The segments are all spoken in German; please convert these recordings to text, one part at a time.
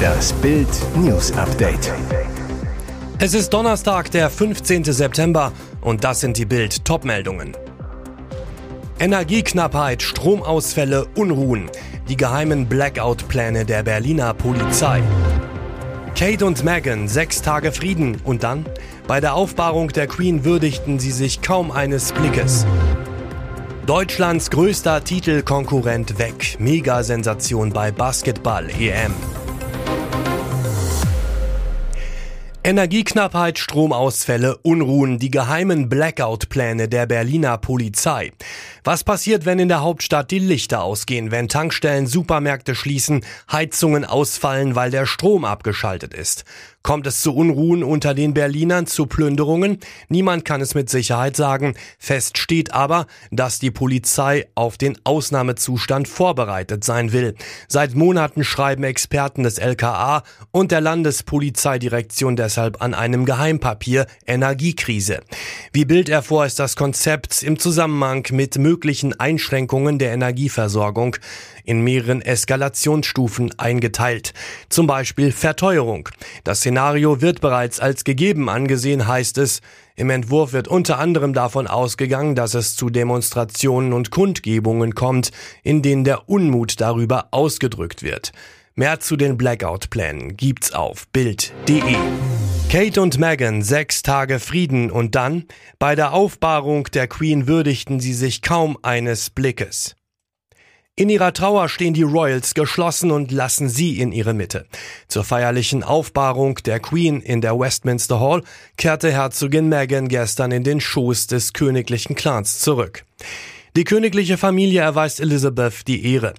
Das Bild News Update. Es ist Donnerstag, der 15. September und das sind die Bild Topmeldungen. Energieknappheit, Stromausfälle, Unruhen, die geheimen Blackout-Pläne der Berliner Polizei. Kate und Meghan, sechs Tage Frieden und dann? Bei der Aufbahrung der Queen würdigten sie sich kaum eines Blickes. Deutschlands größter Titelkonkurrent weg. Mega-Sensation bei Basketball-EM. Energieknappheit, Stromausfälle, Unruhen, die geheimen Blackout-Pläne der Berliner Polizei. Was passiert, wenn in der Hauptstadt die Lichter ausgehen, wenn Tankstellen, Supermärkte schließen, Heizungen ausfallen, weil der Strom abgeschaltet ist? Kommt es zu Unruhen unter den Berlinern, zu Plünderungen? Niemand kann es mit Sicherheit sagen. Fest steht aber, dass die Polizei auf den Ausnahmezustand vorbereitet sein will. Seit Monaten schreiben Experten des LKA und der Landespolizeidirektion deshalb an einem Geheimpapier Energiekrise. Wie Bild erfuhr, ist das Konzept im Zusammenhang mit möglichen Einschränkungen der Energieversorgung in mehreren Eskalationsstufen eingeteilt. Zum Beispiel Verteuerung. Das Szenario wird bereits als gegeben angesehen, heißt es. Im Entwurf wird unter anderem davon ausgegangen, dass es zu Demonstrationen und Kundgebungen kommt, in denen der Unmut darüber ausgedrückt wird. Mehr zu den Blackout-Plänen gibt's auf Bild.de. Kate und Meghan, sechs Tage Frieden und dann? Bei der Aufbahrung der Queen würdigten sie sich kaum eines Blickes. In ihrer Trauer stehen die Royals geschlossen und lassen sie in ihre Mitte. Zur feierlichen Aufbahrung der Queen in der Westminster Hall kehrte Herzogin Meghan gestern in den Schoß des königlichen Clans zurück. Die königliche Familie erweist Elizabeth die Ehre.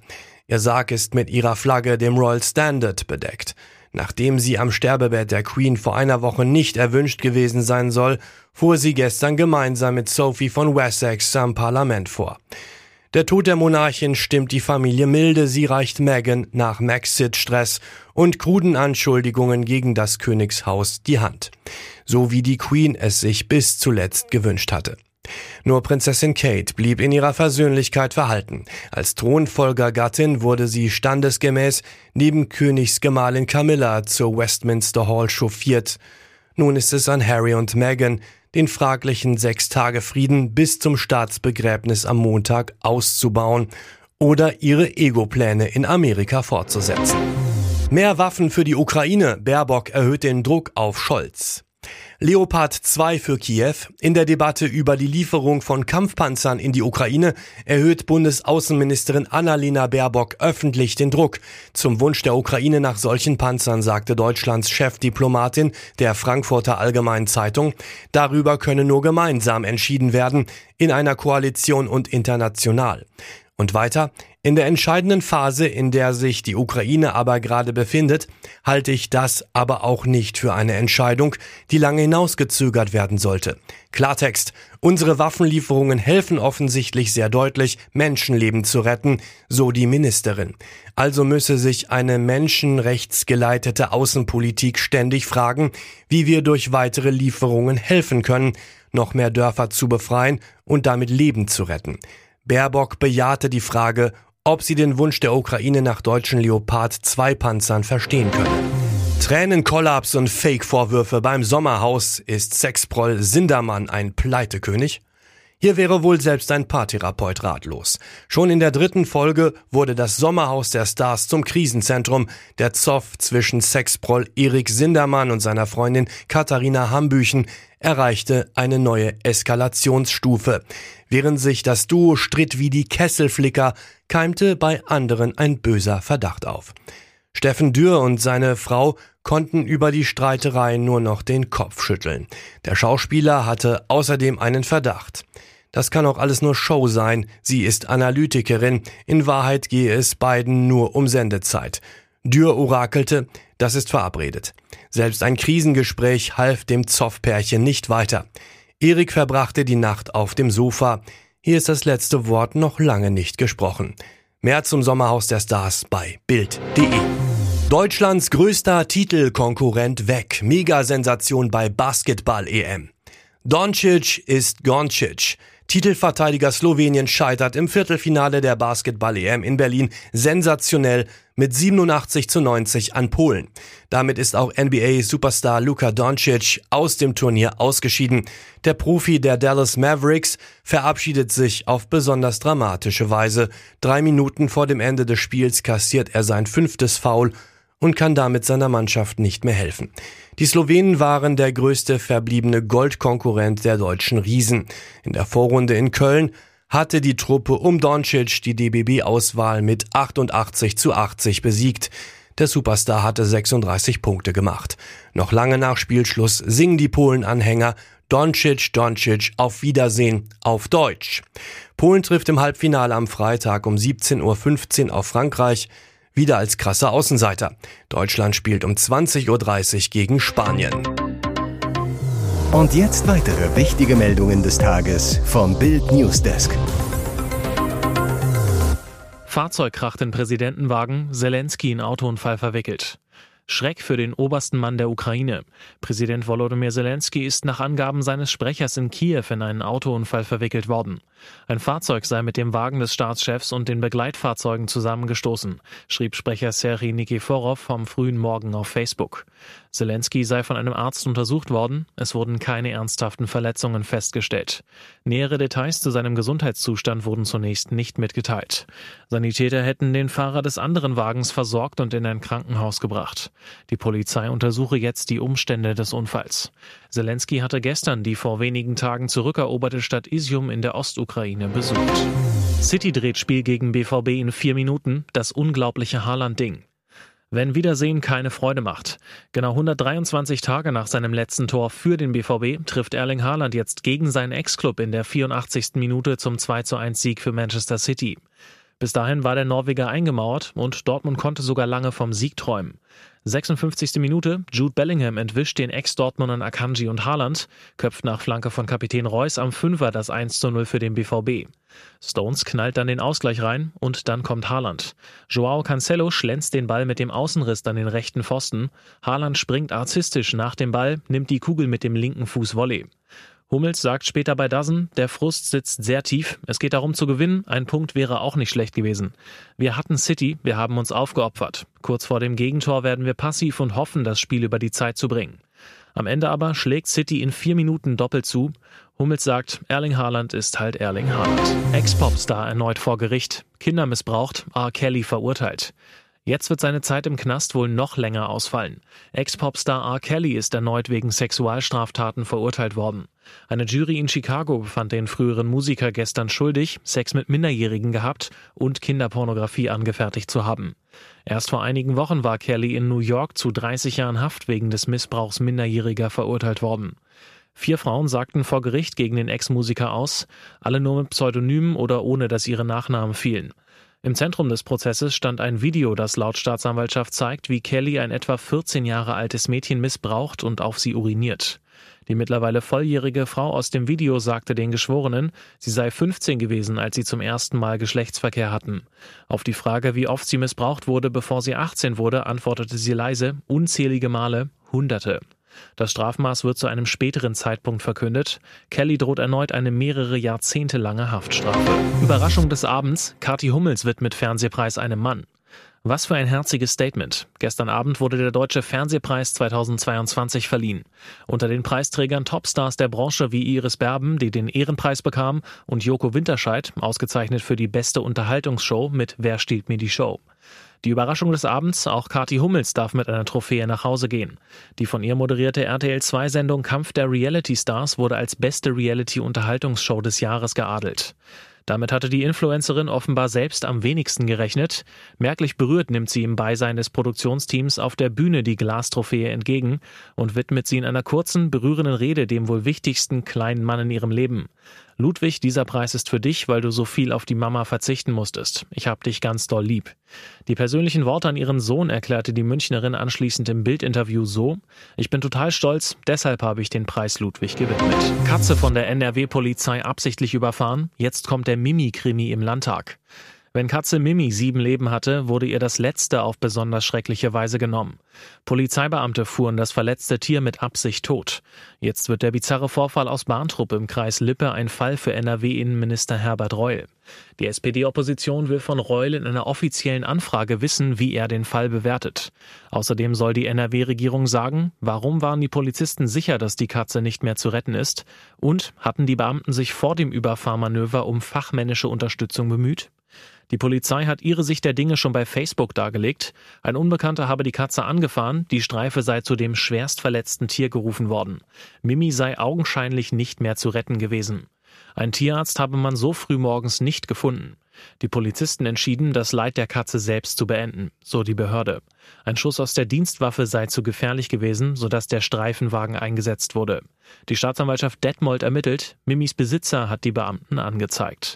Ihr Sarg ist mit ihrer Flagge, dem Royal Standard, bedeckt. Nachdem sie am Sterbebett der Queen vor einer Woche nicht erwünscht gewesen sein soll, fuhr sie gestern gemeinsam mit Sophie von Wessex am Parlament vor. Der Tod der Monarchin stimmt die Familie milde, sie reicht Meghan nach Maxit-Stress und kruden Anschuldigungen gegen das Königshaus die Hand. So wie die Queen es sich bis zuletzt gewünscht hatte. Nur Prinzessin Kate blieb in ihrer Versöhnlichkeit verhalten. Als Thronfolgergattin wurde sie standesgemäß neben Königsgemahlin Camilla zur Westminster Hall chauffiert. Nun ist es an Harry und Meghan, den fraglichen Sechs-Tage-Frieden bis zum Staatsbegräbnis am Montag auszubauen oder ihre Ego-Pläne in Amerika fortzusetzen. Mehr Waffen für die Ukraine. Baerbock erhöht den Druck auf Scholz. Leopard 2 für Kiew. In der Debatte über die Lieferung von Kampfpanzern in die Ukraine erhöht Bundesaußenministerin Annalena Baerbock öffentlich den Druck. Zum Wunsch der Ukraine nach solchen Panzern sagte Deutschlands Chefdiplomatin der Frankfurter Allgemeinen Zeitung, darüber könne nur gemeinsam entschieden werden, in einer Koalition und international. Und weiter, in der entscheidenden Phase, in der sich die Ukraine aber gerade befindet, halte ich das aber auch nicht für eine Entscheidung, die lange hinausgezögert werden sollte. Klartext, unsere Waffenlieferungen helfen offensichtlich sehr deutlich, Menschenleben zu retten, so die Ministerin. Also müsse sich eine menschenrechtsgeleitete Außenpolitik ständig fragen, wie wir durch weitere Lieferungen helfen können, noch mehr Dörfer zu befreien und damit Leben zu retten. Baerbock bejahte die Frage, ob sie den Wunsch der Ukraine nach deutschen Leopard 2 Panzern verstehen können. Tränenkollaps und Fake-Vorwürfe beim Sommerhaus. Ist Sexproll Sindermann ein Pleitekönig? Hier wäre wohl selbst ein Paartherapeut ratlos. Schon in der dritten Folge wurde das Sommerhaus der Stars zum Krisenzentrum. Der Zoff zwischen Sexproll Erik Sindermann und seiner Freundin Katharina Hambüchen erreichte eine neue Eskalationsstufe. Während sich das Duo stritt wie die Kesselflicker, keimte bei anderen ein böser Verdacht auf. Steffen Dürr und seine Frau konnten über die Streiterei nur noch den Kopf schütteln. Der Schauspieler hatte außerdem einen Verdacht. Das kann auch alles nur Show sein. Sie ist Analytikerin. In Wahrheit gehe es beiden nur um Sendezeit. Dürr orakelte, das ist verabredet. Selbst ein Krisengespräch half dem Zoff-Pärchen nicht weiter. Erik verbrachte die Nacht auf dem Sofa. Hier ist das letzte Wort noch lange nicht gesprochen. Mehr zum Sommerhaus der Stars bei Bild.de. Deutschlands größter Titelkonkurrent weg. Megasensation bei Basketball-EM. Doncic ist Goncic. Titelverteidiger Slowenien scheitert im Viertelfinale der Basketball-EM in Berlin sensationell mit 87 zu 90 an Polen. Damit ist auch NBA-Superstar Luka Doncic aus dem Turnier ausgeschieden. Der Profi der Dallas Mavericks verabschiedet sich auf besonders dramatische Weise. Drei Minuten vor dem Ende des Spiels kassiert er sein fünftes Foul und kann damit seiner Mannschaft nicht mehr helfen. Die Slowenen waren der größte verbliebene Goldkonkurrent der deutschen Riesen. In der Vorrunde in Köln hatte die Truppe um Doncic die DBB-Auswahl mit 88 zu 80 besiegt. Der Superstar hatte 36 Punkte gemacht. Noch lange nach Spielschluss singen die Polen-Anhänger Doncic, Doncic, auf Wiedersehen, auf Deutsch. Polen trifft im Halbfinale am Freitag um 17.15 Uhr auf Frankreich wieder als krasser Außenseiter. Deutschland spielt um 20.30 Uhr gegen Spanien. Und jetzt weitere wichtige Meldungen des Tages vom Bild Newsdesk. Fahrzeug kracht in Präsidentenwagen, Zelensky in Autounfall verwickelt. Schreck für den obersten Mann der Ukraine. Präsident Volodymyr Zelensky ist nach Angaben seines Sprechers in Kiew in einen Autounfall verwickelt worden. Ein Fahrzeug sei mit dem Wagen des Staatschefs und den Begleitfahrzeugen zusammengestoßen, schrieb Sprecher Serhii Nikiforov vom frühen Morgen auf Facebook. Zelensky sei von einem Arzt untersucht worden, es wurden keine ernsthaften Verletzungen festgestellt. Nähere Details zu seinem Gesundheitszustand wurden zunächst nicht mitgeteilt. Sanitäter hätten den Fahrer des anderen Wagens versorgt und in ein Krankenhaus gebracht. Die Polizei untersuche jetzt die Umstände des Unfalls. Zelensky hatte gestern die vor wenigen Tagen zurückeroberte Stadt Isium in der Ostukraine besucht. City dreht Spiel gegen BVB in vier Minuten, das unglaubliche Haaland-Ding. Wenn Wiedersehen keine Freude macht. Genau 123 Tage nach seinem letzten Tor für den BVB trifft Erling Haaland jetzt gegen seinen Ex-Club in der 84. Minute zum 2 zu 1 Sieg für Manchester City. Bis dahin war der Norweger eingemauert und Dortmund konnte sogar lange vom Sieg träumen. 56. Minute, Jude Bellingham entwischt den Ex-Dortmundern Akanji und Haaland, köpft nach Flanke von Kapitän Reus am Fünfer das 1 zu 0 für den BVB. Stones knallt dann den Ausgleich rein und dann kommt Haaland. Joao Cancelo schlänzt den Ball mit dem Außenriss an den rechten Pfosten. Haaland springt artistisch nach dem Ball, nimmt die Kugel mit dem linken Fuß Volley. Hummels sagt später bei Dassen, der Frust sitzt sehr tief. Es geht darum zu gewinnen. Ein Punkt wäre auch nicht schlecht gewesen. Wir hatten City, wir haben uns aufgeopfert. Kurz vor dem Gegentor werden wir passiv und hoffen, das Spiel über die Zeit zu bringen. Am Ende aber schlägt City in vier Minuten doppelt zu. Hummels sagt, Erling Haaland ist halt Erling Haaland. Ex-Popstar erneut vor Gericht. Kinder missbraucht, R. Kelly verurteilt. Jetzt wird seine Zeit im Knast wohl noch länger ausfallen. Ex-Popstar R. Kelly ist erneut wegen Sexualstraftaten verurteilt worden. Eine Jury in Chicago befand den früheren Musiker gestern schuldig, Sex mit Minderjährigen gehabt und Kinderpornografie angefertigt zu haben. Erst vor einigen Wochen war Kelly in New York zu 30 Jahren Haft wegen des Missbrauchs Minderjähriger verurteilt worden. Vier Frauen sagten vor Gericht gegen den Ex-Musiker aus, alle nur mit Pseudonymen oder ohne dass ihre Nachnamen fielen. Im Zentrum des Prozesses stand ein Video, das laut Staatsanwaltschaft zeigt, wie Kelly ein etwa 14 Jahre altes Mädchen missbraucht und auf sie uriniert. Die mittlerweile volljährige Frau aus dem Video sagte den Geschworenen, sie sei 15 gewesen, als sie zum ersten Mal Geschlechtsverkehr hatten. Auf die Frage, wie oft sie missbraucht wurde, bevor sie 18 wurde, antwortete sie leise, unzählige Male, Hunderte. Das Strafmaß wird zu einem späteren Zeitpunkt verkündet. Kelly droht erneut eine mehrere Jahrzehnte lange Haftstrafe. Überraschung des Abends, Kathi Hummels widmet Fernsehpreis einem Mann. Was für ein herziges Statement. Gestern Abend wurde der Deutsche Fernsehpreis 2022 verliehen. Unter den Preisträgern Topstars der Branche wie Iris Berben, die den Ehrenpreis bekam, und Joko Winterscheid, ausgezeichnet für die beste Unterhaltungsshow mit Wer stiehlt mir die Show. Die Überraschung des Abends, auch Kati Hummels darf mit einer Trophäe nach Hause gehen. Die von ihr moderierte RTL2-Sendung Kampf der Reality Stars wurde als beste Reality-Unterhaltungsshow des Jahres geadelt. Damit hatte die Influencerin offenbar selbst am wenigsten gerechnet. Merklich berührt nimmt sie im Beisein des Produktionsteams auf der Bühne die Glastrophäe entgegen und widmet sie in einer kurzen, berührenden Rede dem wohl wichtigsten kleinen Mann in ihrem Leben. Ludwig, dieser Preis ist für dich, weil du so viel auf die Mama verzichten musstest. Ich hab dich ganz doll lieb. Die persönlichen Worte an ihren Sohn erklärte die Münchnerin anschließend im Bildinterview so: Ich bin total stolz, deshalb habe ich den Preis Ludwig gewidmet. Katze von der NRW-Polizei absichtlich überfahren. Jetzt kommt der Mimi-Krimi im Landtag. Wenn Katze Mimi sieben Leben hatte, wurde ihr das letzte auf besonders schreckliche Weise genommen. Polizeibeamte fuhren das verletzte Tier mit Absicht tot. Jetzt wird der bizarre Vorfall aus Bahntrupp im Kreis Lippe ein Fall für NRW-Innenminister Herbert Reul. Die SPD-Opposition will von Reul in einer offiziellen Anfrage wissen, wie er den Fall bewertet. Außerdem soll die NRW-Regierung sagen, warum waren die Polizisten sicher, dass die Katze nicht mehr zu retten ist? Und hatten die Beamten sich vor dem Überfahrmanöver um fachmännische Unterstützung bemüht? Die Polizei hat ihre Sicht der Dinge schon bei Facebook dargelegt. Ein Unbekannter habe die Katze angefahren, die Streife sei zu dem schwerst verletzten Tier gerufen worden. Mimi sei augenscheinlich nicht mehr zu retten gewesen. Ein Tierarzt habe man so früh morgens nicht gefunden. Die Polizisten entschieden, das Leid der Katze selbst zu beenden, so die Behörde. Ein Schuss aus der Dienstwaffe sei zu gefährlich gewesen, sodass der Streifenwagen eingesetzt wurde. Die Staatsanwaltschaft Detmold ermittelt, Mimis Besitzer hat die Beamten angezeigt.